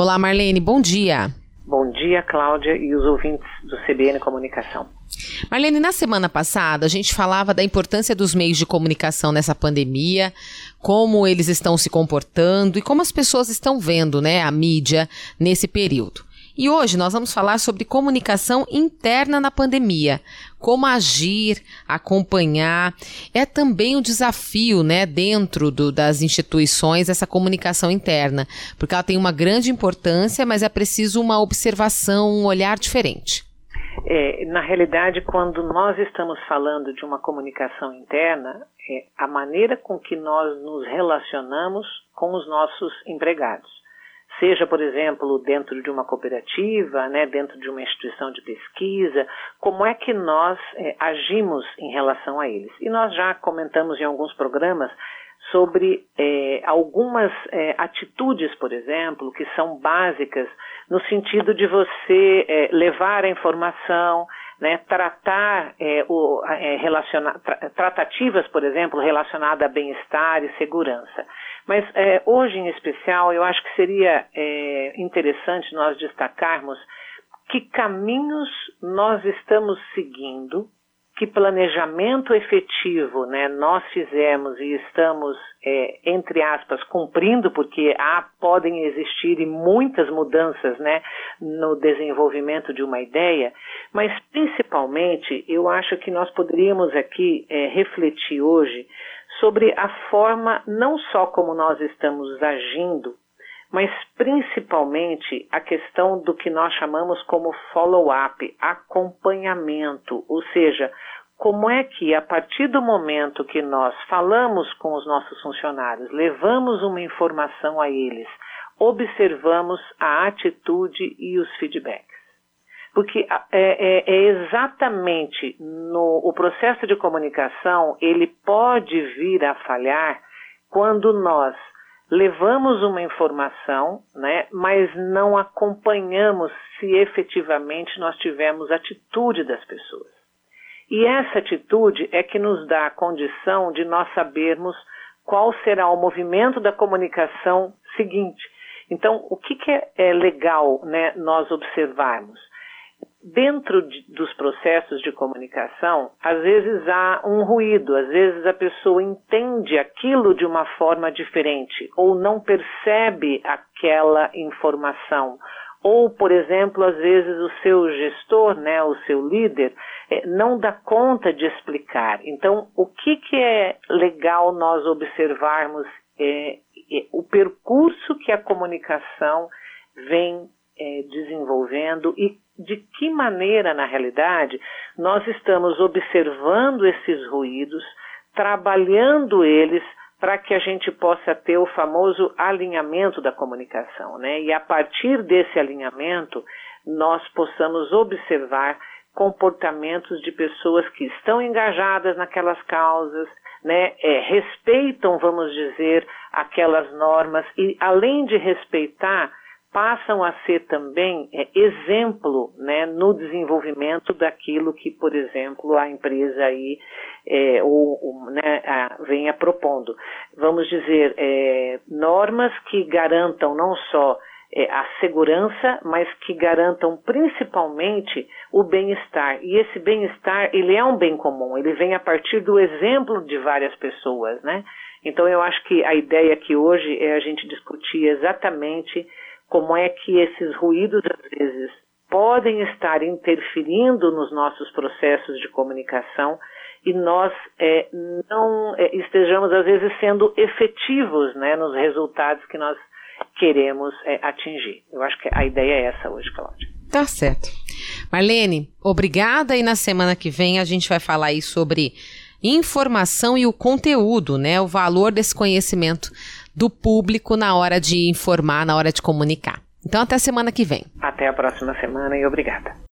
Olá, Marlene, bom dia. Bom dia, Cláudia e os ouvintes do CBN Comunicação. Marlene, na semana passada a gente falava da importância dos meios de comunicação nessa pandemia, como eles estão se comportando e como as pessoas estão vendo né, a mídia nesse período. E hoje nós vamos falar sobre comunicação interna na pandemia, como agir, acompanhar. É também um desafio, né, dentro do, das instituições, essa comunicação interna, porque ela tem uma grande importância, mas é preciso uma observação, um olhar diferente. É, na realidade, quando nós estamos falando de uma comunicação interna, é a maneira com que nós nos relacionamos com os nossos empregados seja, por exemplo, dentro de uma cooperativa, né, dentro de uma instituição de pesquisa, como é que nós é, agimos em relação a eles. E nós já comentamos em alguns programas sobre é, algumas é, atitudes, por exemplo, que são básicas no sentido de você é, levar a informação, né, tratar é, o, é, relaciona, tra, tratativas, por exemplo, relacionadas a bem-estar e segurança. Mas é, hoje, em especial, eu acho que seria é, interessante nós destacarmos que caminhos nós estamos seguindo que planejamento efetivo né, nós fizemos e estamos, é, entre aspas, cumprindo, porque há, podem existir muitas mudanças né, no desenvolvimento de uma ideia, mas principalmente eu acho que nós poderíamos aqui é, refletir hoje sobre a forma não só como nós estamos agindo mas principalmente a questão do que nós chamamos como follow-up, acompanhamento, ou seja, como é que a partir do momento que nós falamos com os nossos funcionários, levamos uma informação a eles, observamos a atitude e os feedbacks. Porque é, é, é exatamente no o processo de comunicação, ele pode vir a falhar quando nós levamos uma informação, né, mas não acompanhamos se efetivamente nós tivemos atitude das pessoas. E essa atitude é que nos dá a condição de nós sabermos qual será o movimento da comunicação seguinte. Então, o que, que é, é, legal né, nós observarmos? Dentro de, dos processos de comunicação, às vezes há um ruído, às vezes a pessoa entende aquilo de uma forma diferente ou não percebe aquela informação. Ou, por exemplo, às vezes o seu gestor, né, o seu líder, é, não dá conta de explicar. Então, o que, que é legal nós observarmos é, é o percurso que a comunicação vem é, desenvolvendo e de que maneira, na realidade, nós estamos observando esses ruídos, trabalhando eles para que a gente possa ter o famoso alinhamento da comunicação, né? E a partir desse alinhamento, nós possamos observar comportamentos de pessoas que estão engajadas naquelas causas, né? É, respeitam, vamos dizer, aquelas normas e, além de respeitar, passam a ser também é, exemplo né, no desenvolvimento daquilo que, por exemplo, a empresa aí é, ou, ou, né, a, venha propondo. Vamos dizer, é, normas que garantam não só é, a segurança, mas que garantam principalmente o bem-estar. E esse bem-estar, ele é um bem comum, ele vem a partir do exemplo de várias pessoas, né? Então eu acho que a ideia aqui hoje é a gente discutir exatamente como é que esses ruídos, às vezes, podem estar interferindo nos nossos processos de comunicação e nós é, não é, estejamos, às vezes, sendo efetivos né, nos resultados que nós queremos é, atingir. Eu acho que a ideia é essa hoje, Cláudia. Tá certo. Marlene, obrigada e na semana que vem a gente vai falar aí sobre informação e o conteúdo, né? O valor desse conhecimento do público na hora de informar, na hora de comunicar. Então, até semana que vem. Até a próxima semana e obrigada.